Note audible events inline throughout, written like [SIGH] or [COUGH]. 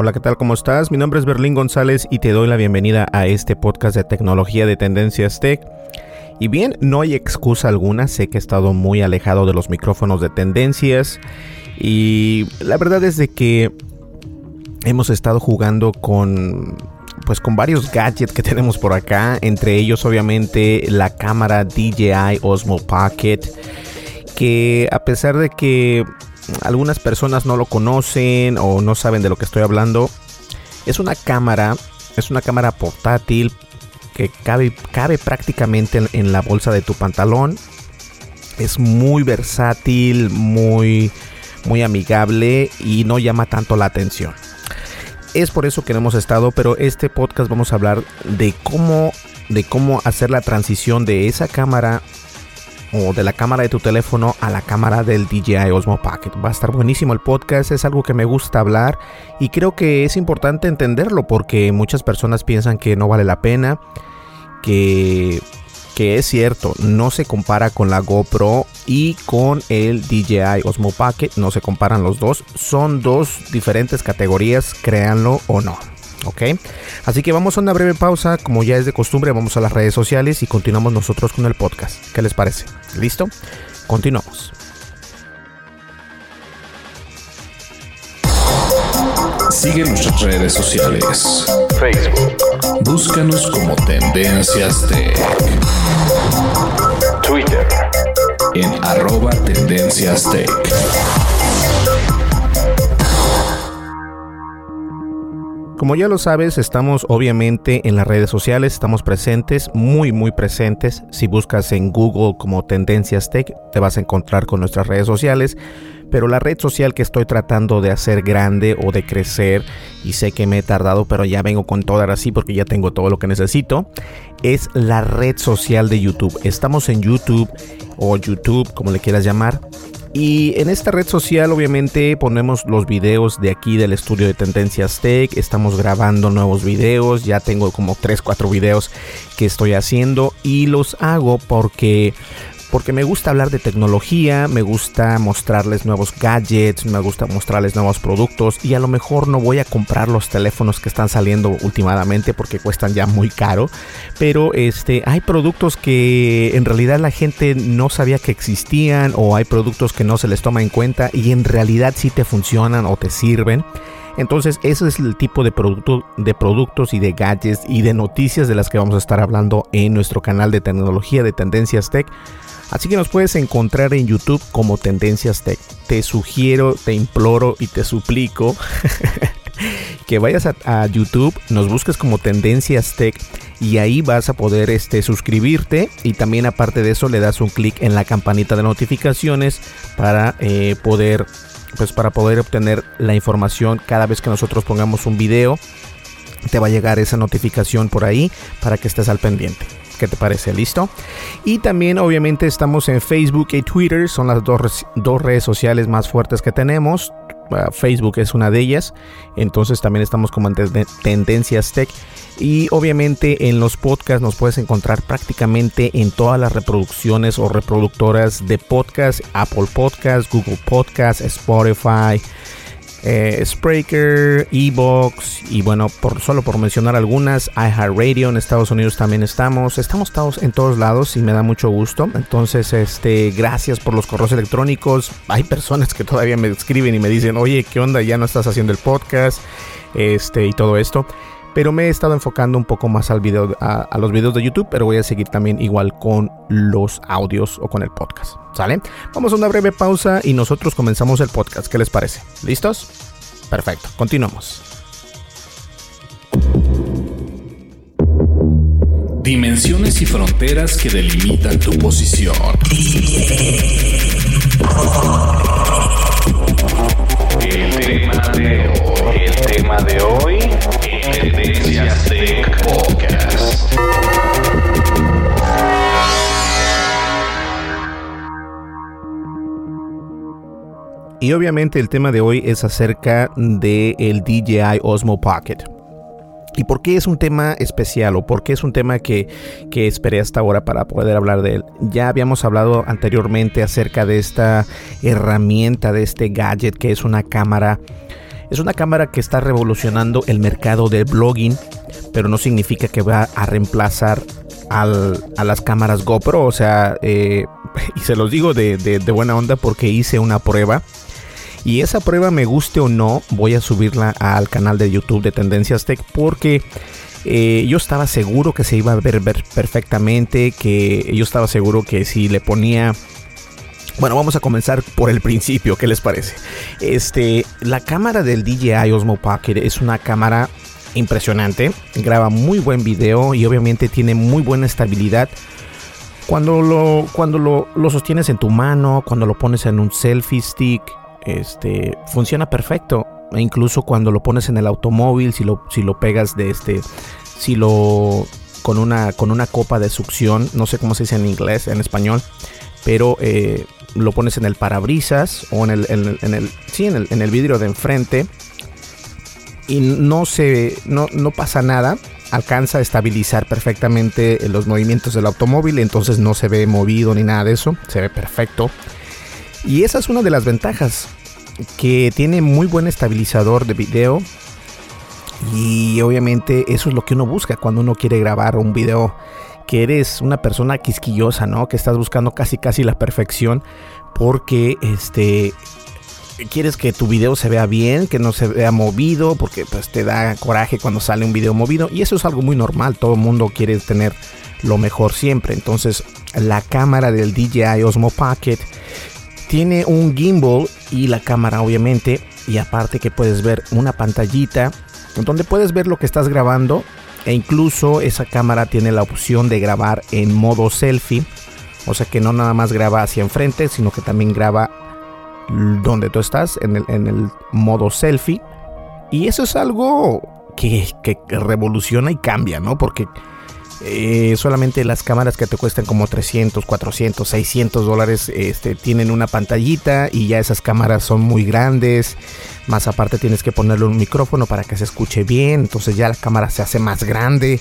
Hola, ¿qué tal? ¿Cómo estás? Mi nombre es Berlín González y te doy la bienvenida a este podcast de tecnología de Tendencias Tech. Y bien, no hay excusa alguna, sé que he estado muy alejado de los micrófonos de tendencias y la verdad es de que hemos estado jugando con pues con varios gadgets que [LAUGHS] tenemos por acá, entre ellos obviamente la cámara DJI Osmo Pocket que a pesar de que algunas personas no lo conocen o no saben de lo que estoy hablando, es una cámara, es una cámara portátil que cabe, cabe prácticamente en, en la bolsa de tu pantalón. Es muy versátil, muy, muy amigable y no llama tanto la atención. Es por eso que no hemos estado, pero este podcast vamos a hablar de cómo, de cómo hacer la transición de esa cámara o de la cámara de tu teléfono a la cámara del DJI Osmo Pocket. Va a estar buenísimo el podcast, es algo que me gusta hablar y creo que es importante entenderlo porque muchas personas piensan que no vale la pena, que, que es cierto, no se compara con la GoPro y con el DJI Osmo Pocket, no se comparan los dos, son dos diferentes categorías, créanlo o no. ¿Ok? Así que vamos a una breve pausa, como ya es de costumbre, vamos a las redes sociales y continuamos nosotros con el podcast. ¿Qué les parece? ¿Listo? Continuamos. Sigue nuestras redes sociales. Facebook. Búscanos como Tendencias Tech. Twitter. En arroba Tendencias Tech. Como ya lo sabes, estamos obviamente en las redes sociales, estamos presentes, muy muy presentes. Si buscas en Google como Tendencias Tech, te vas a encontrar con nuestras redes sociales. Pero la red social que estoy tratando de hacer grande o de crecer, y sé que me he tardado, pero ya vengo con todo ahora sí porque ya tengo todo lo que necesito, es la red social de YouTube. Estamos en YouTube o YouTube, como le quieras llamar. Y en esta red social obviamente ponemos los videos de aquí del estudio de Tendencias Tech, estamos grabando nuevos videos, ya tengo como 3, 4 videos que estoy haciendo y los hago porque porque me gusta hablar de tecnología, me gusta mostrarles nuevos gadgets, me gusta mostrarles nuevos productos y a lo mejor no voy a comprar los teléfonos que están saliendo últimamente porque cuestan ya muy caro, pero este hay productos que en realidad la gente no sabía que existían o hay productos que no se les toma en cuenta y en realidad sí te funcionan o te sirven. Entonces, ese es el tipo de, producto, de productos y de gadgets y de noticias de las que vamos a estar hablando en nuestro canal de tecnología de Tendencias Tech. Así que nos puedes encontrar en YouTube como Tendencias Tech. Te sugiero, te imploro y te suplico [LAUGHS] que vayas a, YouTube, nos busques como Tendencias Tech y ahí vas a poder este, suscribirte y también aparte de eso le das un clic en la campanita de notificaciones para eh, poder pues para poder obtener la información cada vez que nosotros pongamos un video te va a llegar esa notificación por ahí para que estés al pendiente. ¿Qué te parece? ¿Listo? Y también obviamente estamos en Facebook y Twitter, son las dos, dos redes sociales más fuertes que tenemos. Ah, Facebook es una de ellas, entonces también estamos como en Tendencias Tech. Y obviamente en los podcasts nos puedes encontrar prácticamente en todas las reproducciones o reproductoras de podcast, Apple Podcasts, Google Podcasts, Spotify, eh, Spreaker, Evox y bueno, por, solo por mencionar algunas, iHeartRadio en Estados Unidos también estamos, estamos todos en todos lados y me da mucho gusto. Entonces, este, gracias por los correos electrónicos. Hay personas que todavía me escriben y me dicen, oye, ¿qué onda? Ya no estás haciendo el podcast, este y todo esto pero me he estado enfocando un poco más al video, a, los videos de YouTube, pero voy a seguir también igual con los audios o con el podcast. ¿Sale? Vamos a una breve pausa y nosotros comenzamos el podcast. ¿Qué les parece? ¿Listos? Perfecto, continuamos. Dimensiones y fronteras que delimitan tu posición. Tema de hoy Tendencias Tech Podcast. Y obviamente el tema de hoy es acerca del el DJI Osmo Pocket. ¿Y por qué es un tema especial o por qué es un tema que, que, esperé hasta ahora para poder hablar de él? Ya habíamos hablado anteriormente acerca de esta herramienta, de este gadget que es una cámara es una cámara que está revolucionando el mercado del blogging, pero no significa que va a reemplazar a las cámaras GoPro. O sea, eh, [LAUGHS] y se los digo de, buena onda porque hice una prueba. Y esa prueba, me guste o no, voy a subirla al canal de YouTube de Tendencias Tech porque eh, yo estaba seguro que se iba a ver, ver perfectamente, que yo estaba seguro que si le ponía bueno, vamos a comenzar por el principio, ¿qué les parece? Este, la cámara del DJI Osmo Pocket es una cámara impresionante, graba muy buen video y obviamente tiene muy buena estabilidad. Cuando lo, cuando lo, sostienes en tu mano, cuando lo pones en un selfie stick, este, funciona perfecto. E incluso cuando lo pones en el automóvil, si lo, si lo pegas de este, si lo con una, con una copa de succión, no sé cómo se dice en inglés, en español, pero eh, lo pones en el parabrisas o en el, en el, sí, en el, en el vidrio de enfrente y no se no, no pasa nada alcanza a estabilizar perfectamente los movimientos del automóvil entonces no se ve movido ni nada de eso se ve perfecto. Y esa es una de las ventajas que tiene muy buen estabilizador de video y obviamente eso es lo que uno busca cuando uno quiere grabar un video que eres una persona quisquillosa, ¿no? Que estás buscando casi casi la perfección porque este quieres que tu video se vea bien, que no se vea movido, porque pues te da coraje cuando sale un video movido y eso es algo muy normal, todo el mundo quiere tener lo mejor siempre. Entonces, la cámara del DJI Osmo Pocket tiene un gimbal y la cámara obviamente y aparte que puedes ver una pantallita donde puedes ver lo que estás grabando e incluso esa cámara tiene la opción de grabar en modo selfie. O sea que no nada más graba hacia enfrente, sino que también graba donde tú estás, en el, modo selfie. Y eso es algo que, que revoluciona y cambia, ¿no? Porque eh, solamente las cámaras que te cuestan como 300, 400, 600 dólares este, tienen una pantallita y ya esas cámaras son muy grandes. Más aparte tienes que ponerle un micrófono para que se escuche bien. Entonces ya la cámara se hace más grande.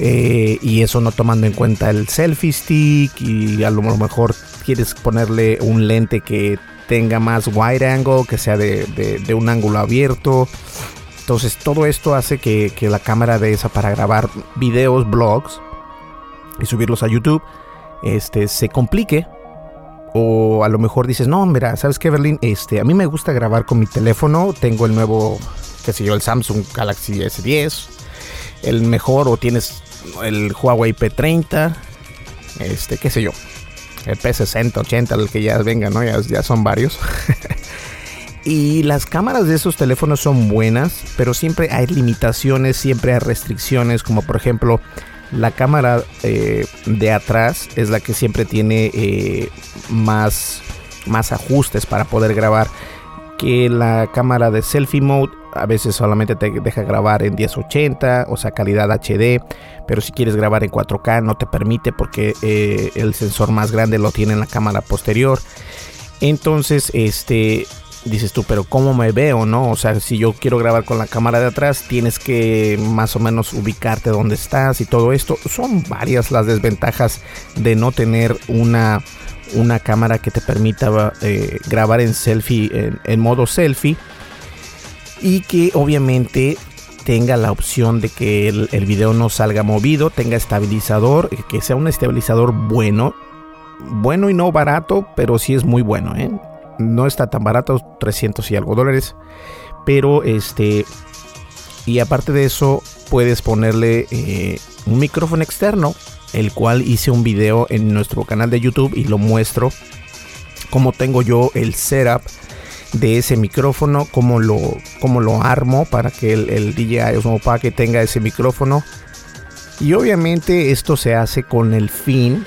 Eh, y eso no tomando en cuenta el selfie stick y a lo mejor quieres ponerle un lente que tenga más wide angle, que sea de, de un ángulo abierto. Entonces todo esto hace que, la cámara de esa para grabar videos, blogs y subirlos a YouTube este, se complique. O a lo mejor dices, no, mira, ¿sabes qué, Berlín? Este, a mí me gusta grabar con mi teléfono. Tengo el nuevo qué sé yo, el Samsung Galaxy S10, el mejor o tienes el Huawei P30, este, qué sé yo, el P60, 80, el que ya venga, ¿no? Ya, ya son varios. [LAUGHS] y las cámaras de esos teléfonos son buenas, pero siempre hay limitaciones, siempre hay restricciones, como por ejemplo la cámara eh, de atrás es la que siempre tiene eh, más, más ajustes para poder grabar que la cámara de selfie mode a veces solamente te deja grabar en 1080, o sea, calidad HD, pero si quieres grabar en 4K no te permite porque eh, el sensor más grande lo tiene en la cámara posterior. Entonces, este, dices tú, pero ¿cómo me veo, no? O sea, si yo quiero grabar con la cámara de atrás, tienes que más o menos ubicarte donde estás y todo esto. Son varias las desventajas de no tener una una cámara que te permita eh, grabar en selfie, en, modo selfie. Y que obviamente tenga la opción de que el, el, video no salga movido, tenga estabilizador, que sea un estabilizador bueno. Bueno y no barato, pero sí es muy bueno. ¿eh? No está tan barato, 300 y algo dólares. Pero este... Y aparte de eso, puedes ponerle eh, un micrófono externo el cual hice un video en nuestro canal de YouTube y lo muestro cómo tengo yo el setup de ese micrófono, cómo lo, cómo lo armo para que el, el DJI Osmo Pocket tenga ese micrófono. Y obviamente esto se hace con el fin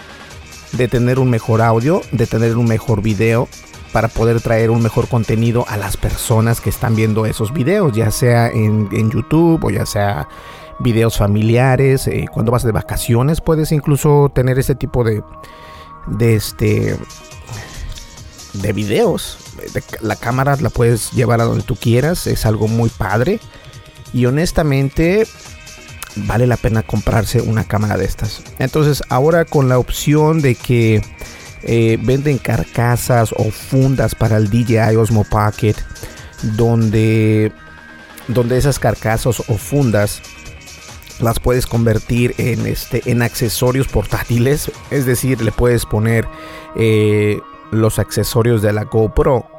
de tener un mejor audio, de tener un mejor video para poder traer un mejor contenido a las personas que están viendo esos videos, ya sea en, YouTube o ya sea videos familiares, eh, cuando vas de vacaciones puedes incluso tener este tipo de, de este de videos. la cámara la puedes llevar a donde tú quieras, es algo muy padre y honestamente vale la pena comprarse una cámara de estas. Entonces ahora con la opción de que eh, venden carcasas o fundas para el DJI Osmo Pocket donde donde esas carcasas o fundas las puedes convertir en, este, en accesorios portátiles. Es decir, le puedes poner eh, los accesorios de la GoPro.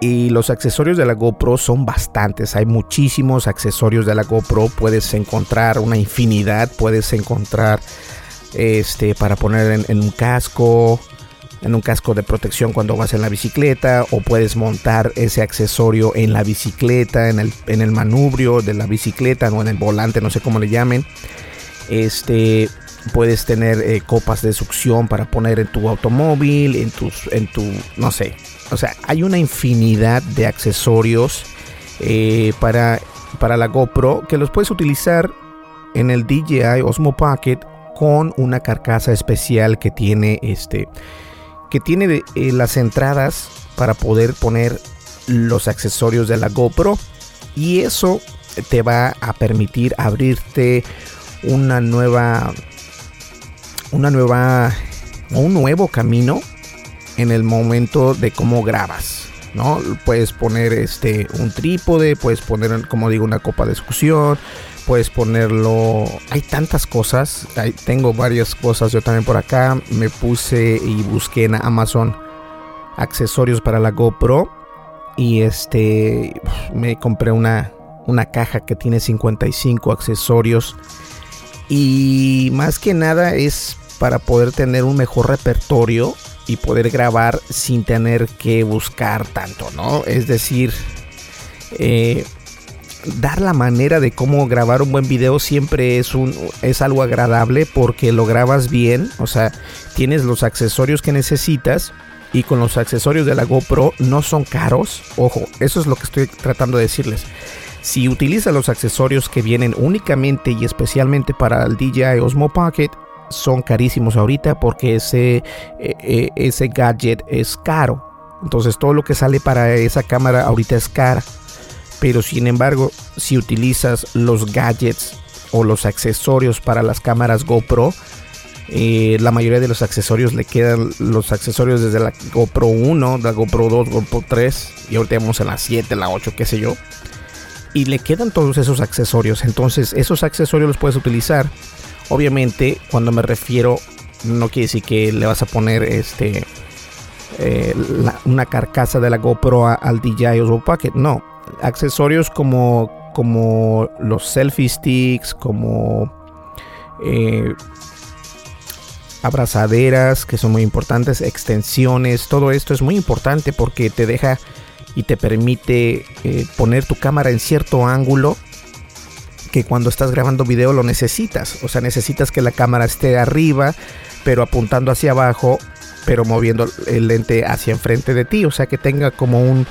Y los accesorios de la GoPro son bastantes. Hay muchísimos accesorios de la GoPro. Puedes encontrar una infinidad. Puedes encontrar este para poner en un casco en un casco de protección cuando vas en la bicicleta o puedes montar ese accesorio en la bicicleta, en el, en el manubrio de la bicicleta o en el volante, no sé cómo le llamen. Este, puedes tener eh, copas de succión para poner en tu automóvil, en tus, en tu, no sé. O sea, hay una infinidad de accesorios eh, para, para la GoPro que los puedes utilizar en el DJI Osmo Pocket con una carcasa especial que tiene este que tiene eh, las entradas para poder poner los accesorios de la GoPro. Y eso te va a permitir abrirte una nueva una nueva un nuevo camino en el momento de cómo grabas no puedes poner este un trípode puedes poner como digo una copa de succión puedes ponerlo. Hay tantas cosas. tengo varias cosas. Yo también por acá me puse y busqué en Amazon accesorios para la GoPro. Y este me compré una, una caja que tiene 55 accesorios. Y más que nada es para poder tener un mejor repertorio y poder grabar sin tener que buscar tanto, ¿no? Es decir, eh, dar la manera de cómo grabar un buen video siempre es un es algo agradable porque lo grabas bien, o sea, tienes los accesorios que necesitas y con los accesorios de la GoPro no son caros. Ojo, eso es lo que estoy tratando de decirles. Si utilizas los accesorios que vienen únicamente y especialmente para el DJI Osmo Pocket, son carísimos ahorita porque ese, eh, eh, ese gadget es caro. Entonces todo lo que sale para esa cámara ahorita es cara. Pero sin embargo, si utilizas los gadgets o los accesorios para las cámaras GoPro, eh, la mayoría de los accesorios le quedan los accesorios desde la GoPro 1, la GoPro 2, GoPro 3 y ahorita vamos en la 7, la 8, qué sé yo. Y le quedan todos esos accesorios. Entonces, esos accesorios los puedes utilizar. Obviamente, cuando me refiero, no quiere decir que le vas a poner este eh, una carcasa de la GoPro al DJI Osmo Pocket. No, accesorios como, como los selfie sticks, como eh, abrazaderas que son muy importantes, extensiones, todo esto es muy importante porque te deja y te permite eh, poner tu cámara en cierto ángulo que cuando estás grabando video lo necesitas. O sea, necesitas que la cámara esté arriba, pero apuntando hacia abajo, pero moviendo el lente hacia enfrente de ti. O sea, que tenga como un,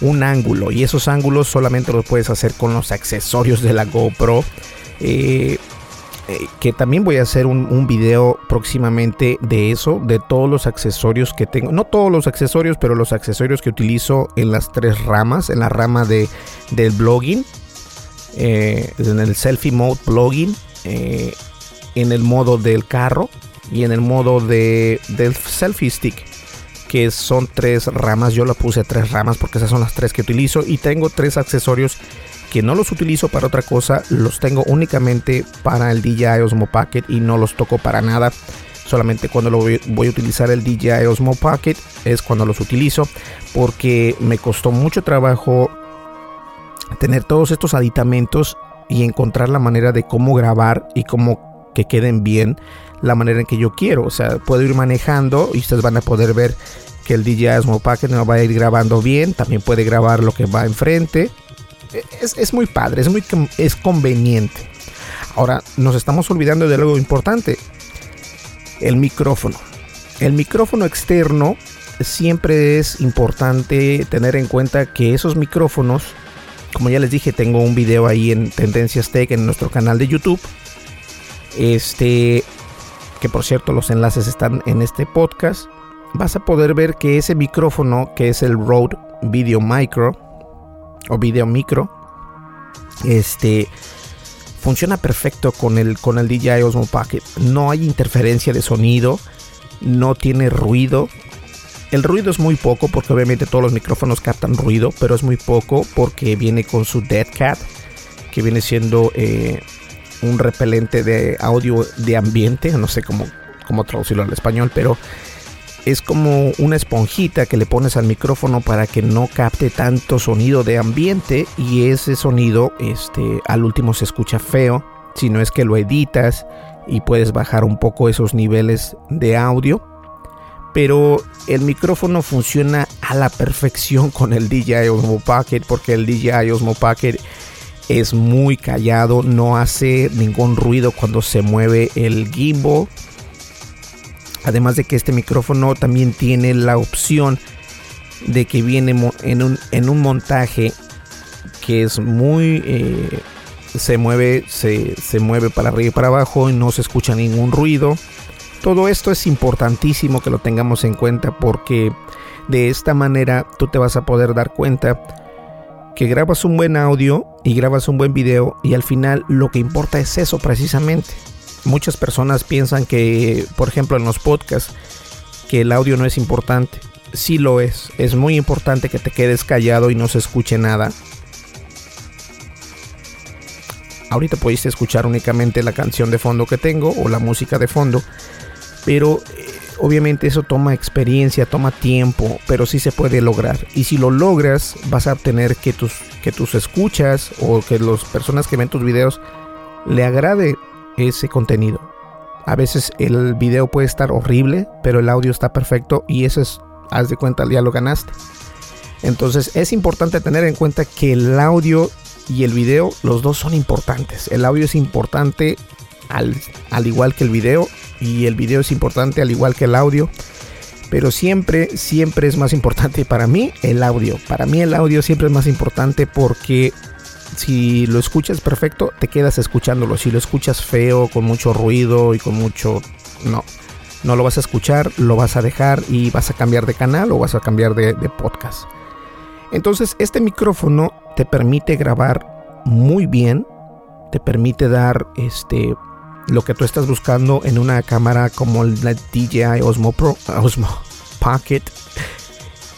un ángulo. Y esos ángulos solamente los puedes hacer con los accesorios de la GoPro. Eh, eh, que también voy a hacer un, video próximamente de eso, de todos los accesorios que tengo. No todos los accesorios, pero los accesorios que utilizo en las tres ramas. En la rama de, del blogging, eh, en el selfie mode blogging, en el modo del carro y en el modo de, del selfie stick. Que son tres ramas. Yo la puse tres ramas porque esas son las tres que utilizo. Y tengo tres accesorios que no los utilizo para otra cosa, los tengo únicamente para el DJI Osmo Pocket y no los toco para nada. Solamente cuando lo voy, voy, a utilizar el DJI Osmo Pocket es cuando los utilizo porque me costó mucho trabajo tener todos estos aditamentos y encontrar la manera de cómo grabar y cómo que queden bien la manera en que yo quiero. O sea, puedo ir manejando y ustedes van a poder ver que el DJI Osmo Pocket me va a ir grabando bien. También puede grabar lo que va enfrente es, muy padre, es muy es conveniente. Ahora, nos estamos olvidando de algo importante. El micrófono. El micrófono externo siempre es importante tener en cuenta que esos micrófonos, como ya les dije, tengo un video ahí en Tendencias Tech en nuestro canal de YouTube. Este, que por cierto los enlaces están en este podcast. Vas a poder ver que ese micrófono, que es el Rode Video Micro, o video micro. Este funciona perfecto con el, con el DJI Osmo Pocket. No hay interferencia de sonido, no tiene ruido. El ruido es muy poco porque obviamente todos los micrófonos captan ruido, pero es muy poco porque viene con su Dead Cat, que viene siendo eh, un repelente de audio de ambiente, no sé cómo, cómo traducirlo al español, pero es como una esponjita que le pones al micrófono para que no capte tanto sonido de ambiente y ese sonido este al último se escucha feo si no es que lo editas y puedes bajar un poco esos niveles de audio. Pero el micrófono funciona a la perfección con el DJI Osmo Pocket porque el DJI Osmo Pocket es muy callado, no hace ningún ruido cuando se mueve el gimbal Además de que este micrófono también tiene la opción de que viene en un, en un montaje que es muy... Eh, se mueve, se, se mueve para arriba y para abajo y no se escucha ningún ruido. Todo esto es importantísimo que lo tengamos en cuenta porque de esta manera tú te vas a poder dar cuenta que grabas un buen audio y grabas un buen video y al final lo que importa es eso precisamente muchas personas piensan que, por ejemplo, en los podcasts, que el audio no es importante. Sí lo es. Es muy importante que te quedes callado y no se escuche nada. Ahorita pudiste escuchar únicamente la canción de fondo que tengo o la música de fondo. Pero obviamente eso toma experiencia, toma tiempo, pero sí se puede lograr. Y si lo logras, vas a obtener que tus, que tus escuchas o que las personas que ven tus videos le agrade ese contenido. A veces el video puede estar horrible, pero el audio está perfecto y eso es, haz de cuenta, ya lo ganaste. Entonces es importante tener en cuenta que el audio y el video, los dos son importantes. El audio es importante al, al igual que el video y el video es importante al igual que el audio. Pero siempre, siempre es más importante para mí el audio. Para mí el audio siempre es más importante porque si lo escuchas perfecto, te quedas escuchándolo. Si lo escuchas feo, con mucho ruido y con mucho... No, no lo vas a escuchar, lo vas a dejar y vas a cambiar de canal o vas a cambiar de, podcast. Entonces, este micrófono te permite grabar muy bien, te permite dar este lo que tú estás buscando en una cámara como la DJI Osmo Pro, [LAUGHS] Osmo Pocket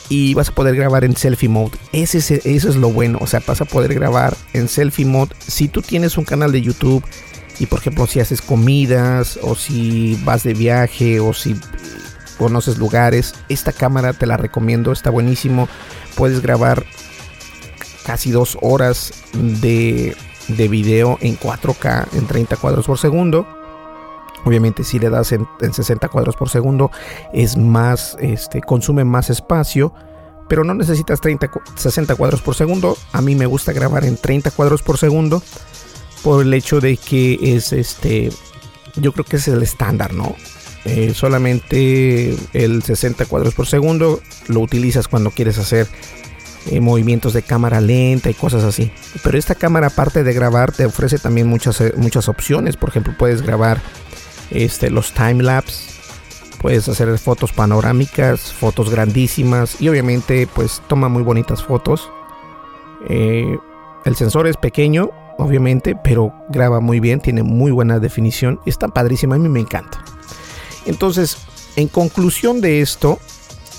y vas a poder grabar en selfie mode. Ese, eso es lo bueno, o sea, vas a poder grabar en selfie mode. Si tú tienes un canal de YouTube y por ejemplo si haces comidas o si vas de viaje o si conoces lugares, esta cámara te la recomiendo, está buenísimo. Puedes grabar casi dos horas de, de video en 4K en 30 cuadros por segundo. Obviamente si le das en, 60 cuadros por segundo es más, este, consume más espacio, pero no necesitas 30, 60 cuadros por segundo. A mí me gusta grabar en 30 cuadros por segundo por el hecho de que es este, yo creo que es el estándar, ¿no? Eh, solamente el 60 cuadros por segundo lo utilizas cuando quieres hacer eh, movimientos de cámara lenta y cosas así. Pero esta cámara, aparte de grabar, te ofrece también muchas, eh, muchas opciones. Por ejemplo, puedes grabar este, los time lapse, puedes hacer fotos panorámicas, fotos grandísimas y obviamente, pues toma muy bonitas fotos. Eh, el sensor es pequeño, obviamente, pero graba muy bien, tiene muy buena definición. Está padrísima, a mí me encanta. Entonces, en conclusión de esto,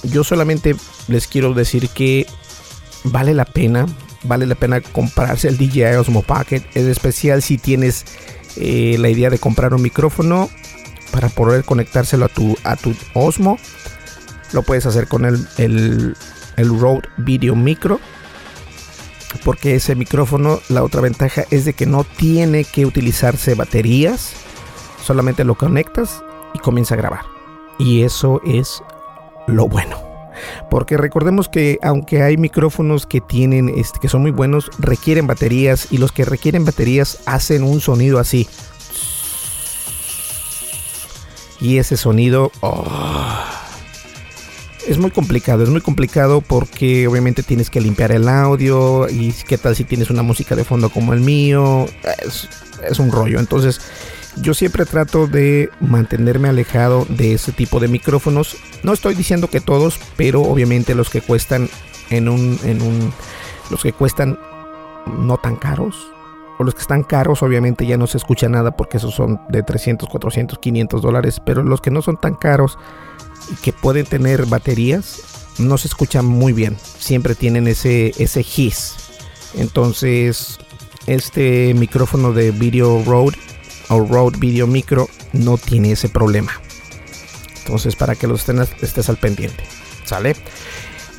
yo solamente les quiero decir que vale la pena, vale la pena comprarse el DJI Osmo Pocket, en especial si tienes eh, la idea de comprar un micrófono para poder conectárselo a tu, a tu Osmo. Lo puedes hacer con el, el, el Rode Video Micro. Porque ese micrófono, la otra ventaja es de que no tiene que utilizarse baterías. Solamente lo conectas y comienza a grabar. Y eso es lo bueno. Porque recordemos que aunque hay micrófonos que tienen este, que son muy buenos, requieren baterías y los que requieren baterías hacen un sonido así. Y ese sonido oh, es muy complicado, es muy complicado porque obviamente tienes que limpiar el audio y qué tal si tienes una música de fondo como el mío, es, es un rollo. Entonces yo siempre trato de mantenerme alejado de ese tipo de micrófonos. No estoy diciendo que todos, pero obviamente los que cuestan en un, en un, los que cuestan no tan caros. O los que están caros, obviamente ya no se escucha nada porque esos son de 300, 400, 500 dólares. Pero los que no son tan caros y que pueden tener baterías, no se escuchan muy bien. Siempre tienen ese, ese hiss. Entonces, este micrófono de Video Road Rode Video Micro no tiene ese problema. Entonces, para que lo estén, estés al pendiente. ¿Sale?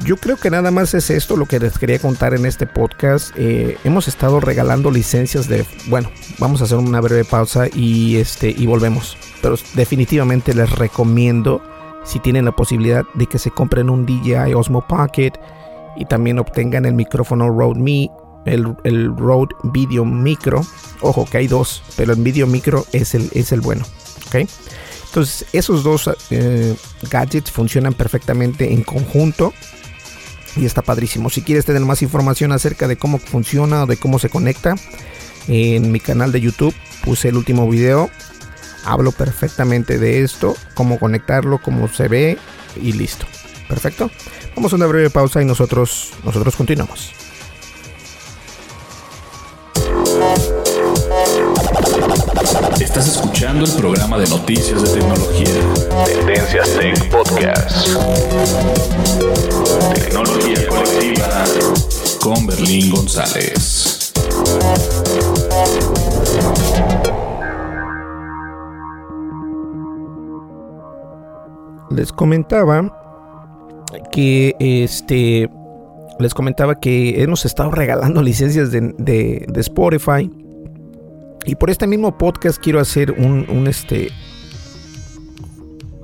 Yo creo que nada más es esto lo que les quería contar en este podcast. Eh, hemos estado regalando licencias de. Bueno, vamos a hacer una breve pausa y este y volvemos. Pero definitivamente les recomiendo si tienen la posibilidad de que se compren un DJI Osmo Pocket y también obtengan el micrófono Rode Me el, el Rode Video Micro. Ojo que hay dos, pero el Video Micro es el, es el bueno. ¿ok? Entonces, esos dos eh, gadgets funcionan perfectamente en conjunto y está padrísimo. Si quieres tener más información acerca de cómo funciona o de cómo se conecta, en mi canal de YouTube puse el último video. Hablo perfectamente de esto, cómo conectarlo, cómo se ve y listo. Perfecto. Vamos a una breve pausa y nosotros, nosotros continuamos. Estás escuchando el programa de noticias de tecnología. Tendencias Tech Podcast. Tecnología colectiva con Berlín González. Les comentaba que este les comentaba que hemos estado regalando [LAUGHS] licencias de, de Spotify y por este mismo podcast quiero hacer un, este,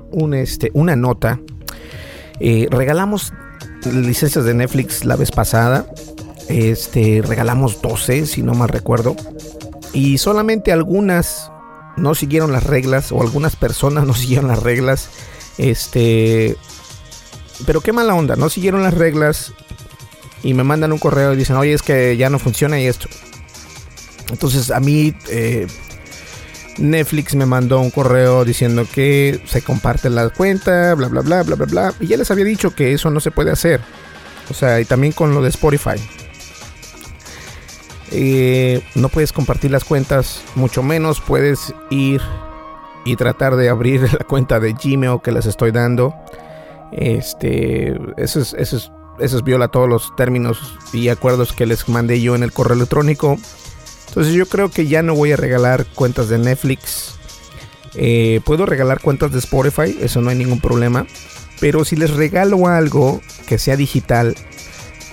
un este, una nota. Eh, regalamos licencias de Netflix la vez pasada. Este, regalamos 12, si no mal recuerdo. Y solamente algunas no siguieron las reglas o algunas personas no [LAUGHS] siguieron las reglas. Este, pero qué mala onda, no siguieron las reglas y me mandan un correo y dicen, oye, es que ya no funciona y esto. Entonces a mí eh, Netflix me mandó un correo diciendo que se comparte la cuenta, bla, bla, bla, bla, bla, bla. Y ya les había dicho que eso no se puede hacer. O sea, y también con lo de Spotify. Eh, no puedes compartir las cuentas, mucho menos puedes ir y tratar de abrir [LAUGHS] la cuenta de Gmail que les estoy dando. Este, eso es, eso es, eso es viola todos los términos y acuerdos que les mandé yo en el correo electrónico. Entonces yo creo que ya no voy a regalar cuentas de Netflix. Eh, puedo regalar cuentas de Spotify, eso no hay ningún problema. Pero si les regalo algo que sea digital,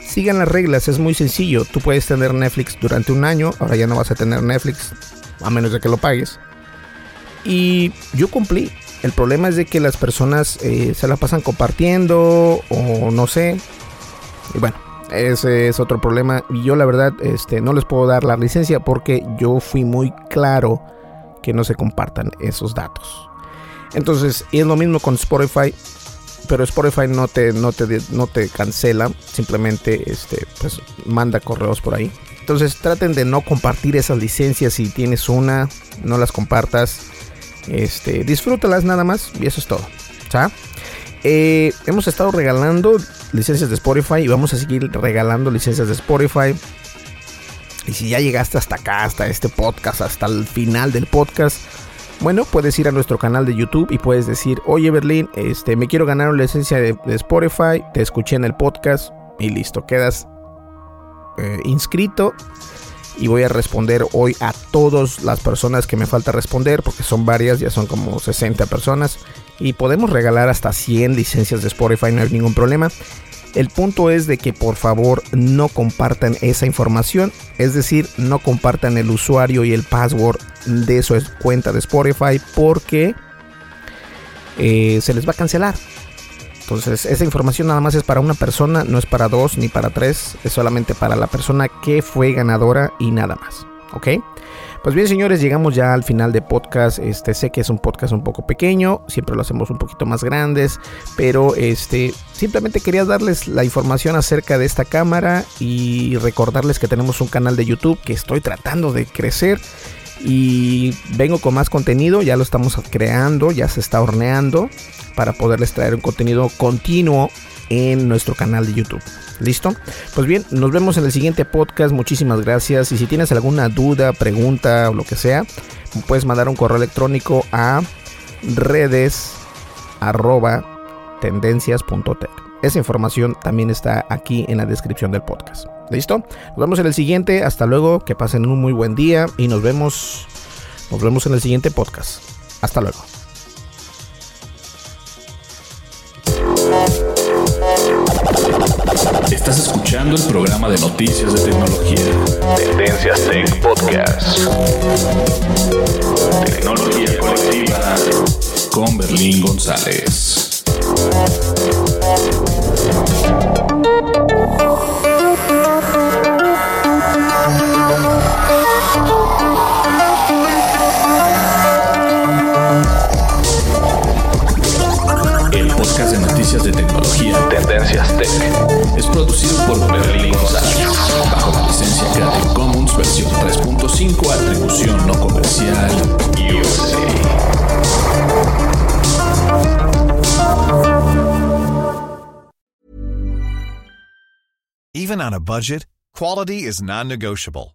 sigan las reglas, es muy sencillo. Tú puedes tener Netflix durante un año, ahora ya no vas a tener Netflix a menos de que lo pagues. Y yo cumplí. El problema es de que las personas eh, se la pasan compartiendo o no sé. Y bueno, ese es otro problema. Y yo la verdad este, no les puedo dar la licencia porque yo fui muy claro que no se compartan esos datos. Entonces, y es lo mismo con Spotify. Pero Spotify no te, no te, no te cancela. Simplemente este, pues, manda correos por ahí. Entonces traten de no compartir esas licencias. Si tienes una, no las compartas. Este, disfrútalas nada más. Y eso es todo. Eh, hemos estado regalando licencias de Spotify y vamos a seguir regalando licencias de Spotify. Y si ya llegaste hasta acá, hasta este podcast, hasta el final del podcast, bueno, puedes ir a nuestro canal de YouTube y puedes decir, oye Berlín, este, me quiero ganar una licencia de, Spotify, te escuché en el podcast y listo, quedas eh, inscrito y voy a responder hoy a todas las personas que me falta responder porque son varias, ya son como 60 personas y podemos regalar hasta 100 licencias de Spotify, no hay ningún problema. El punto es de que por favor no compartan esa información, es decir, no compartan el usuario y el password de su cuenta de Spotify porque eh, se les va a cancelar. Entonces, esa información nada más es para una persona, no es para dos ni para tres, es solamente para la persona que fue ganadora y nada más. ¿Ok? Pues bien, señores, llegamos ya al final de podcast. Este, sé que es un podcast un poco pequeño, siempre lo hacemos un poquito más grandes, pero este, simplemente quería darles la información acerca de esta cámara y recordarles que tenemos un canal de YouTube que estoy tratando de crecer y vengo con más contenido, ya lo estamos creando, ya se está horneando para poderles traer un contenido continuo en nuestro canal de YouTube. ¿Listo? Pues bien, nos vemos en el siguiente podcast. Muchísimas gracias. Y si tienes alguna duda, pregunta o lo que sea, puedes mandar un correo electrónico a redes Esa información también está aquí en la descripción del podcast. ¿Listo? Nos vemos en el siguiente. Hasta luego. Que pasen un muy buen día. Y nos vemos. Nos vemos en el siguiente podcast. Hasta luego. Estás escuchando el programa de noticias de tecnología. Tendencias Tech Podcast. Tecnología colectiva con Berlín González. Podcast de noticias de tecnología Tendencias Tech. Es producido por Berlín González, bajo la licencia Creative Commons versión 3.5, atribución no comercial, USA. Even on a budget, quality is non-negotiable.